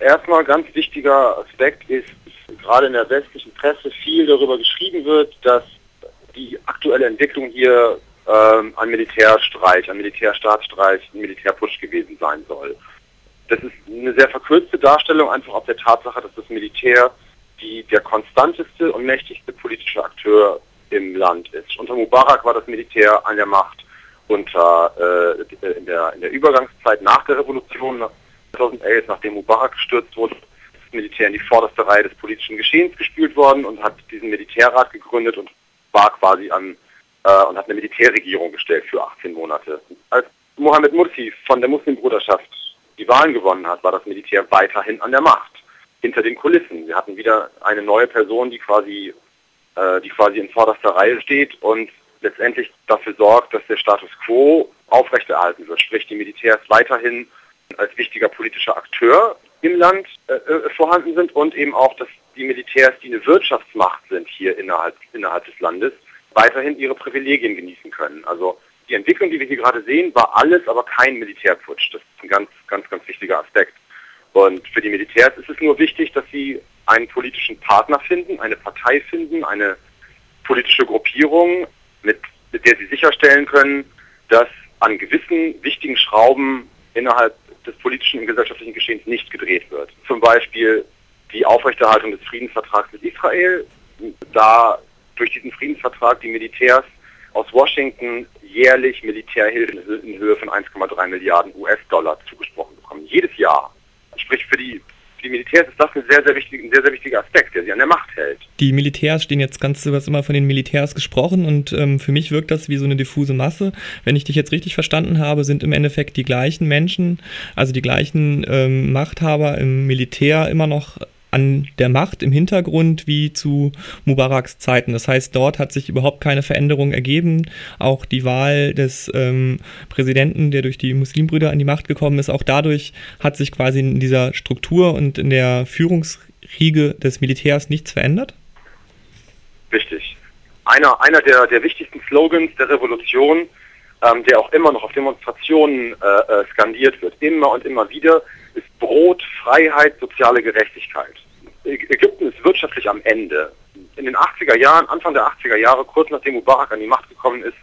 Erstmal ganz wichtiger Aspekt ist, gerade in der westlichen Presse viel darüber geschrieben wird, dass die aktuelle Entwicklung hier ähm, ein Militärstreich, ein Militärstaatsstreich, ein Militärputsch gewesen sein soll. Das ist eine sehr verkürzte Darstellung einfach auf der Tatsache, dass das Militär die, der konstanteste und mächtigste politische Akteur im Land ist. Unter Mubarak war das Militär an der Macht. Unter, äh, in, der, in der Übergangszeit nach der Revolution 2011, nachdem Mubarak gestürzt wurde, ist das Militär in die vorderste Reihe des politischen Geschehens gespült worden und hat diesen Militärrat gegründet und war quasi an äh, und hat eine Militärregierung gestellt für 18 Monate. Als Mohammed Mursi von der Muslimbruderschaft die Wahlen gewonnen hat, war das Militär weiterhin an der Macht, hinter den Kulissen. Wir hatten wieder eine neue Person, die quasi, äh, die quasi in vorderster Reihe steht und letztendlich dafür sorgt, dass der Status quo aufrechterhalten wird. Sprich, die Militärs weiterhin als wichtiger politischer Akteur im Land äh, äh, vorhanden sind und eben auch, dass die Militärs, die eine Wirtschaftsmacht sind hier innerhalb, innerhalb des Landes, weiterhin ihre Privilegien genießen können. Also die Entwicklung, die wir hier gerade sehen, war alles, aber kein Militärputsch. Das ist ein ganz, ganz, ganz wichtiger Aspekt. Und für die Militärs ist es nur wichtig, dass sie einen politischen Partner finden, eine Partei finden, eine politische Gruppierung, mit, mit der sie sicherstellen können, dass an gewissen wichtigen Schrauben innerhalb des politischen und gesellschaftlichen Geschehens nicht gedreht wird. Zum Beispiel die Aufrechterhaltung des Friedensvertrags mit Israel, da durch diesen Friedensvertrag die Militärs aus Washington jährlich Militärhilfe in Höhe von 1,3 Milliarden US-Dollar zugesprochen bekommen. Jedes Jahr. Sprich, für die, für die Militärs ist das ein sehr, sehr, wichtig, ein sehr, sehr wichtiger Aspekt, der sie an der Macht hält. Die Militärs stehen jetzt ganz, du hast immer von den Militärs gesprochen und ähm, für mich wirkt das wie so eine diffuse Masse. Wenn ich dich jetzt richtig verstanden habe, sind im Endeffekt die gleichen Menschen, also die gleichen ähm, Machthaber im Militär immer noch an der Macht im Hintergrund wie zu Mubaraks Zeiten. Das heißt, dort hat sich überhaupt keine Veränderung ergeben. Auch die Wahl des ähm, Präsidenten, der durch die Muslimbrüder an die Macht gekommen ist, auch dadurch hat sich quasi in dieser Struktur und in der Führungsriege des Militärs nichts verändert? Richtig. Einer, einer der, der wichtigsten Slogans der Revolution, ähm, der auch immer noch auf Demonstrationen äh, äh skandiert wird, immer und immer wieder, ist Brot, Freiheit, soziale Gerechtigkeit. Ägypten ist wirtschaftlich am Ende. In den 80er Jahren, Anfang der 80er Jahre, kurz nachdem Mubarak an die Macht gekommen ist,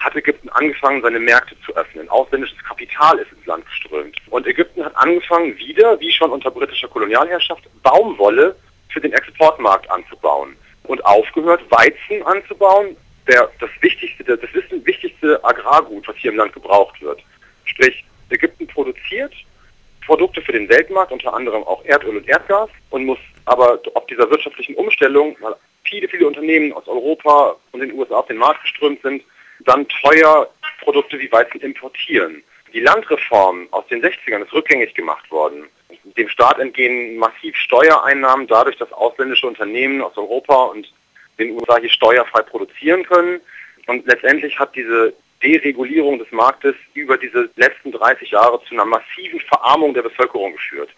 hat Ägypten angefangen, seine Märkte zu öffnen. Ausländisches Kapital ist ins Land geströmt. Und Ägypten hat angefangen, wieder, wie schon unter britischer Kolonialherrschaft, Baumwolle für den Exportmarkt anzubauen. Und aufgehört, Weizen anzubauen, der, das wichtigste, das wichtigste Agrargut, was hier im Land gebraucht wird. Sprich, Ägypten produziert Produkte für den Weltmarkt, unter anderem auch Erdöl und Erdgas und muss aber auf dieser wirtschaftlichen Umstellung, weil viele, viele Unternehmen aus Europa und den USA auf den Markt geströmt sind, dann teuer Produkte wie Weizen importieren. Die Landreform aus den 60ern ist rückgängig gemacht worden. Dem Staat entgehen massiv Steuereinnahmen dadurch, dass ausländische Unternehmen aus Europa und den USA hier steuerfrei produzieren können. Und letztendlich hat diese Deregulierung des Marktes über diese letzten 30 Jahre zu einer massiven Verarmung der Bevölkerung geführt.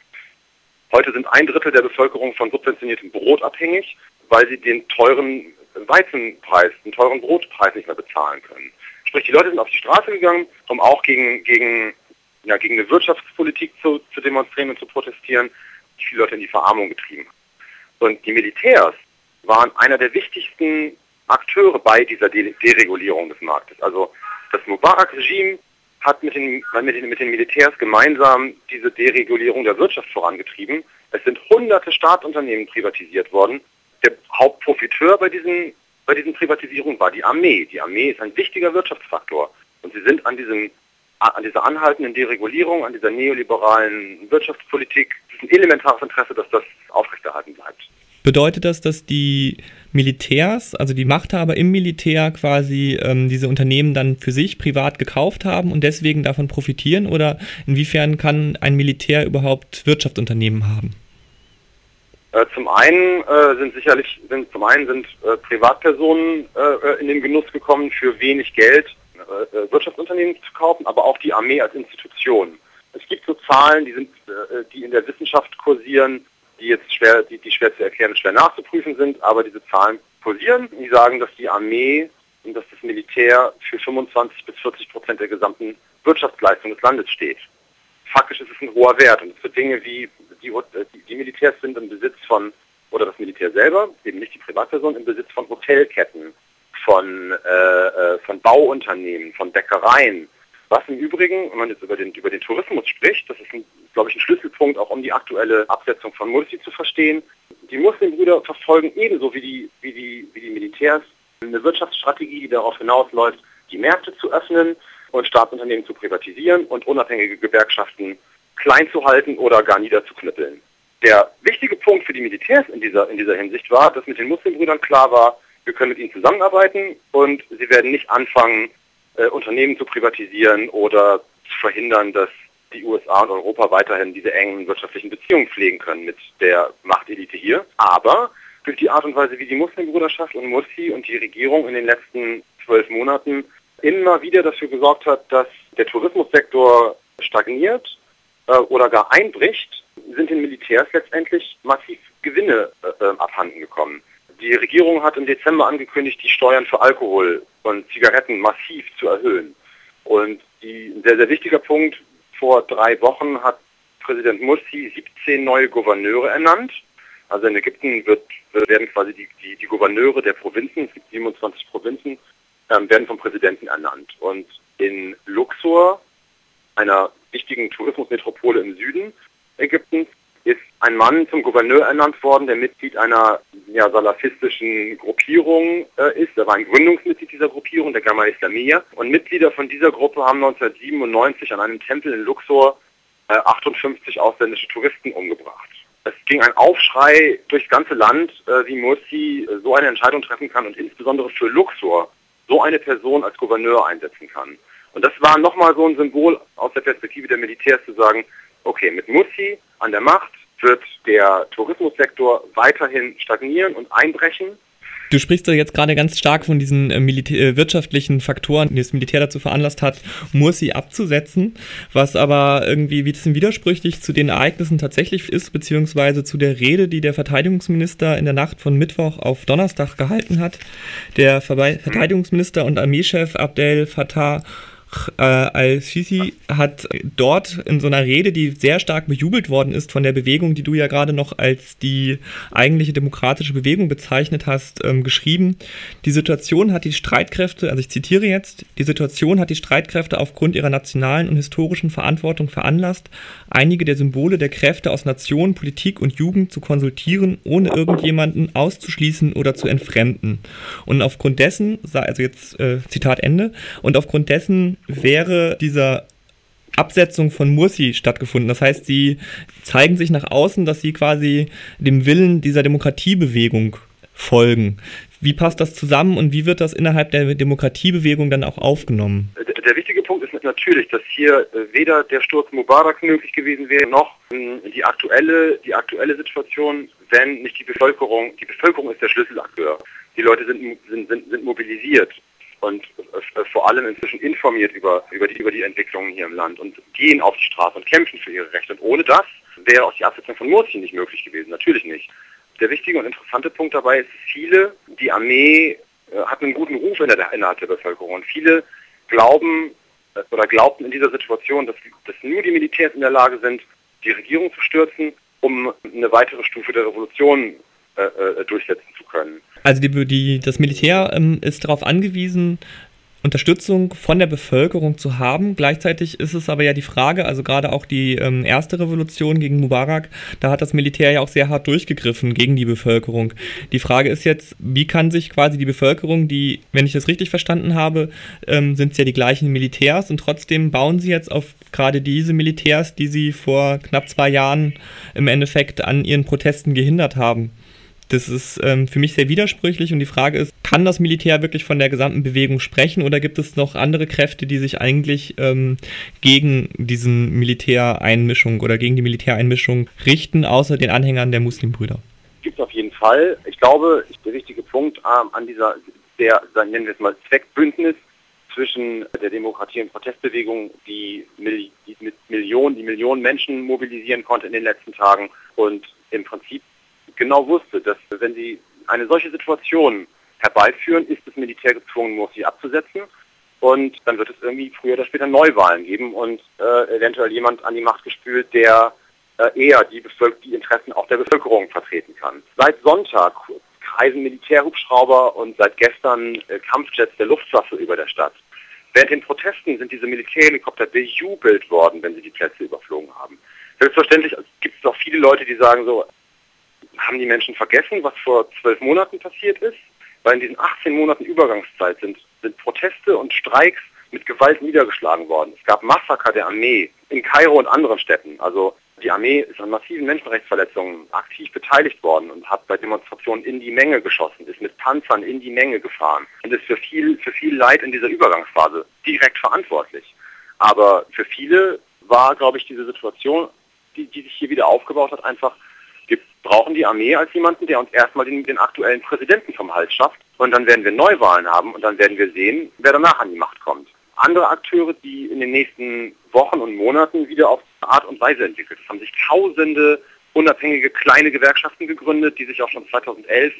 Heute sind ein Drittel der Bevölkerung von subventioniertem Brot abhängig, weil sie den teuren Weizenpreis, den teuren Brotpreis nicht mehr bezahlen können. Sprich, die Leute sind auf die Straße gegangen, um auch gegen, gegen, ja, gegen eine Wirtschaftspolitik zu, zu demonstrieren und zu protestieren, die viele Leute in die Verarmung getrieben hat. Und die Militärs waren einer der wichtigsten Akteure bei dieser Deregulierung des Marktes. Also das Mubarak-Regime hat mit den, mit, den, mit den Militärs gemeinsam diese Deregulierung der Wirtschaft vorangetrieben. Es sind hunderte Staatsunternehmen privatisiert worden. Der Hauptprofiteur bei diesen, bei diesen Privatisierungen war die Armee. Die Armee ist ein wichtiger Wirtschaftsfaktor. Und sie sind an, diesem, an dieser anhaltenden Deregulierung, an dieser neoliberalen Wirtschaftspolitik, es ist ein elementares Interesse, dass das aufrechterhalten bleibt. Bedeutet das, dass die Militärs, also die Machthaber im Militär quasi ähm, diese Unternehmen dann für sich privat gekauft haben und deswegen davon profitieren? Oder inwiefern kann ein Militär überhaupt Wirtschaftsunternehmen haben? Äh, zum einen äh, sind sicherlich sind zum einen sind äh, Privatpersonen äh, in den Genuss gekommen, für wenig Geld äh, äh, Wirtschaftsunternehmen zu kaufen, aber auch die Armee als Institution. Es gibt so Zahlen, die sind, die in der Wissenschaft kursieren, die jetzt schwer, die, die schwer zu erklären und schwer nachzuprüfen sind, aber diese Zahlen kursieren. Die sagen, dass die Armee und dass das Militär für 25 bis 40 Prozent der gesamten Wirtschaftsleistung des Landes steht. Faktisch ist es ein hoher Wert und für Dinge wie die, die Militärs sind im Besitz von, oder das Militär selber, eben nicht die Privatperson, im Besitz von Hotelketten, von, äh, von Bauunternehmen, von Bäckereien. Was im Übrigen, wenn man jetzt über den, über den Tourismus spricht, das ist, ein, glaube ich, ein Schlüsselpunkt, auch um die aktuelle Absetzung von Mursi zu verstehen. Die Muslimbrüder verfolgen ebenso wie die, wie die, wie die Militärs eine Wirtschaftsstrategie, die darauf hinausläuft, die Märkte zu öffnen und Staatsunternehmen zu privatisieren und unabhängige Gewerkschaften klein zu halten oder gar niederzuknüppeln. Der wichtige Punkt für die Militärs in dieser, in dieser Hinsicht war, dass mit den Muslimbrüdern klar war, wir können mit ihnen zusammenarbeiten und sie werden nicht anfangen, äh, Unternehmen zu privatisieren oder zu verhindern, dass die USA und Europa weiterhin diese engen wirtschaftlichen Beziehungen pflegen können mit der Machtelite hier. Aber durch die Art und Weise, wie die Muslimbruderschaft und Mursi und die Regierung in den letzten zwölf Monaten immer wieder dafür gesorgt hat, dass der Tourismussektor stagniert äh, oder gar einbricht, sind den Militärs letztendlich massiv Gewinne äh, äh, abhanden gekommen. Die Regierung hat im Dezember angekündigt, die Steuern für Alkohol und Zigaretten massiv zu erhöhen. Und die, ein sehr, sehr wichtiger Punkt, vor drei Wochen hat Präsident Mursi 17 neue Gouverneure ernannt. Also in Ägypten wird, werden quasi die, die, die Gouverneure der Provinzen, es gibt 27 Provinzen, ähm, werden vom Präsidenten ernannt. Und in Luxor, einer wichtigen Tourismusmetropole im Süden Ägyptens, ist ein Mann zum Gouverneur ernannt worden, der Mitglied einer ja, salafistischen Gruppierung äh, ist. Er war ein Gründungsmitglied dieser Gruppierung, der Gamma Islamiyah. Und Mitglieder von dieser Gruppe haben 1997 an einem Tempel in Luxor äh, 58 ausländische Touristen umgebracht. Es ging ein Aufschrei durchs ganze Land, äh, wie Mursi äh, so eine Entscheidung treffen kann und insbesondere für Luxor so eine Person als Gouverneur einsetzen kann. Und das war nochmal so ein Symbol aus der Perspektive der Militärs zu sagen, okay, mit Mursi an der Macht wird der Tourismussektor weiterhin stagnieren und einbrechen. Du sprichst ja jetzt gerade ganz stark von diesen äh, äh, wirtschaftlichen Faktoren, die das Militär dazu veranlasst hat, Mursi abzusetzen, was aber irgendwie ein bisschen widersprüchlich zu den Ereignissen tatsächlich ist, beziehungsweise zu der Rede, die der Verteidigungsminister in der Nacht von Mittwoch auf Donnerstag gehalten hat. Der Verteidigungsminister und Armeechef Abdel Fattah äh, al-Sisi hat dort in so einer Rede, die sehr stark bejubelt worden ist von der Bewegung, die du ja gerade noch als die eigentliche demokratische Bewegung bezeichnet hast, ähm, geschrieben. Die Situation hat die Streitkräfte, also ich zitiere jetzt, die Situation hat die Streitkräfte aufgrund ihrer nationalen und historischen Verantwortung veranlasst, einige der Symbole der Kräfte aus Nation, Politik und Jugend zu konsultieren, ohne irgendjemanden auszuschließen oder zu entfremden. Und aufgrund dessen, also jetzt äh, Zitat Ende, und aufgrund dessen wäre dieser Absetzung von Mursi stattgefunden. Das heißt, sie zeigen sich nach außen, dass sie quasi dem Willen dieser Demokratiebewegung folgen. Wie passt das zusammen und wie wird das innerhalb der Demokratiebewegung dann auch aufgenommen? Der wichtige Punkt ist natürlich, dass hier äh, weder der Sturz Mubarak möglich gewesen wäre, noch ähm, die aktuelle, die aktuelle Situation, wenn nicht die Bevölkerung, die Bevölkerung ist der Schlüsselakteur. Die Leute sind, sind, sind, sind mobilisiert und äh, vor allem inzwischen informiert über, über, die, über die Entwicklungen hier im Land und gehen auf die Straße und kämpfen für ihre Rechte. Und ohne das wäre auch die Absetzung von Mursi nicht möglich gewesen. Natürlich nicht. Der wichtige und interessante Punkt dabei ist, viele, die Armee äh, hat einen guten Ruf in der, innerhalb der Bevölkerung. Und viele glauben äh, oder glaubten in dieser Situation, dass, dass nur die Militärs in der Lage sind, die Regierung zu stürzen, um eine weitere Stufe der Revolution äh, äh durchsetzen zu können. Also die, die, das Militär ähm, ist darauf angewiesen, Unterstützung von der Bevölkerung zu haben. Gleichzeitig ist es aber ja die Frage, also gerade auch die ähm, erste Revolution gegen Mubarak, da hat das Militär ja auch sehr hart durchgegriffen gegen die Bevölkerung. Die Frage ist jetzt, wie kann sich quasi die Bevölkerung, die, wenn ich das richtig verstanden habe, ähm, sind es ja die gleichen Militärs und trotzdem bauen sie jetzt auf gerade diese Militärs, die sie vor knapp zwei Jahren im Endeffekt an ihren Protesten gehindert haben. Das ist ähm, für mich sehr widersprüchlich und die Frage ist, kann das Militär wirklich von der gesamten Bewegung sprechen oder gibt es noch andere Kräfte, die sich eigentlich ähm, gegen diesen Militäreinmischung oder gegen die Militäreinmischung richten, außer den Anhängern der Muslimbrüder? Gibt es auf jeden Fall. Ich glaube, der wichtige Punkt ähm, an dieser, der, nennen wir es mal, Zweckbündnis zwischen der Demokratie- und Protestbewegung, die, die mit Millionen, die Millionen Menschen mobilisieren konnte in den letzten Tagen und im Prinzip genau wusste, dass wenn sie eine solche Situation herbeiführen, ist das Militär gezwungen, Morsi abzusetzen. Und dann wird es irgendwie früher oder später Neuwahlen geben und äh, eventuell jemand an die Macht gespült, der äh, eher die, die Interessen auch der Bevölkerung vertreten kann. Seit Sonntag kreisen Militärhubschrauber und seit gestern äh, Kampfjets der Luftwaffe über der Stadt. Während den Protesten sind diese Militärhelikopter bejubelt worden, wenn sie die Plätze überflogen haben. Selbstverständlich gibt es auch viele Leute, die sagen so, haben die Menschen vergessen, was vor zwölf Monaten passiert ist? Weil in diesen 18 Monaten Übergangszeit sind, sind Proteste und Streiks mit Gewalt niedergeschlagen worden. Es gab Massaker der Armee in Kairo und anderen Städten. Also die Armee ist an massiven Menschenrechtsverletzungen aktiv beteiligt worden und hat bei Demonstrationen in die Menge geschossen, ist mit Panzern in die Menge gefahren und ist für viel, für viel Leid in dieser Übergangsphase direkt verantwortlich. Aber für viele war, glaube ich, diese Situation, die, die sich hier wieder aufgebaut hat, einfach, wir brauchen die Armee als jemanden, der uns erstmal den, den aktuellen Präsidenten vom Hals schafft und dann werden wir Neuwahlen haben und dann werden wir sehen, wer danach an die Macht kommt andere Akteure, die in den nächsten Wochen und Monaten wieder auf Art und Weise entwickelt. Es haben sich tausende unabhängige kleine Gewerkschaften gegründet, die sich auch schon 2011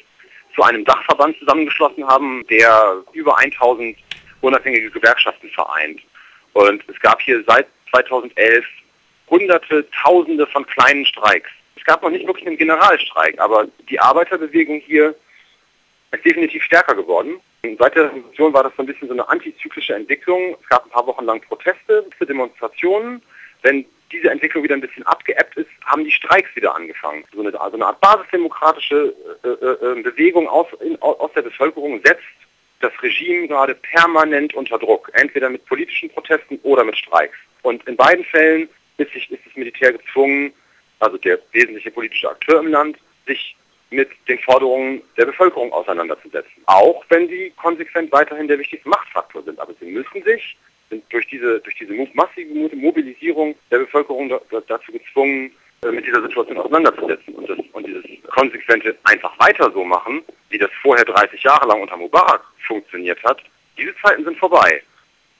zu einem Dachverband zusammengeschlossen haben, der über 1000 unabhängige Gewerkschaften vereint. Und es gab hier seit 2011 hunderte, tausende von kleinen Streiks. Es gab noch nicht wirklich einen Generalstreik, aber die Arbeiterbewegung hier ist definitiv stärker geworden. Seit der Revolution war das so ein bisschen so eine antizyklische Entwicklung. Es gab ein paar Wochen lang Proteste, Demonstrationen. Wenn diese Entwicklung wieder ein bisschen abgeebbt ist, haben die Streiks wieder angefangen. So eine, also eine Art basisdemokratische äh, äh, äh, Bewegung aus, in, aus der Bevölkerung setzt das Regime gerade permanent unter Druck, entweder mit politischen Protesten oder mit Streiks. Und in beiden Fällen ist, sich, ist das Militär gezwungen, also der wesentliche politische Akteur im Land, sich mit den Forderungen der Bevölkerung auseinanderzusetzen. Auch wenn sie konsequent weiterhin der wichtigste Machtfaktor sind. Aber sie müssen sich durch diese, durch diese massive Mobilisierung der Bevölkerung dazu gezwungen, äh, mit dieser Situation auseinanderzusetzen und, das, und dieses konsequente einfach weiter so machen, wie das vorher 30 Jahre lang unter Mubarak funktioniert hat, diese Zeiten sind vorbei.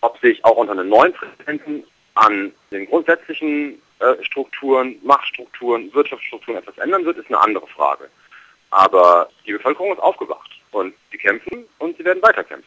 Ob sich auch unter einem neuen Präsidenten an den grundsätzlichen Strukturen, Machtstrukturen, Wirtschaftsstrukturen etwas ändern wird, ist eine andere Frage. Aber die Bevölkerung ist aufgewacht und sie kämpfen und sie werden weiterkämpfen.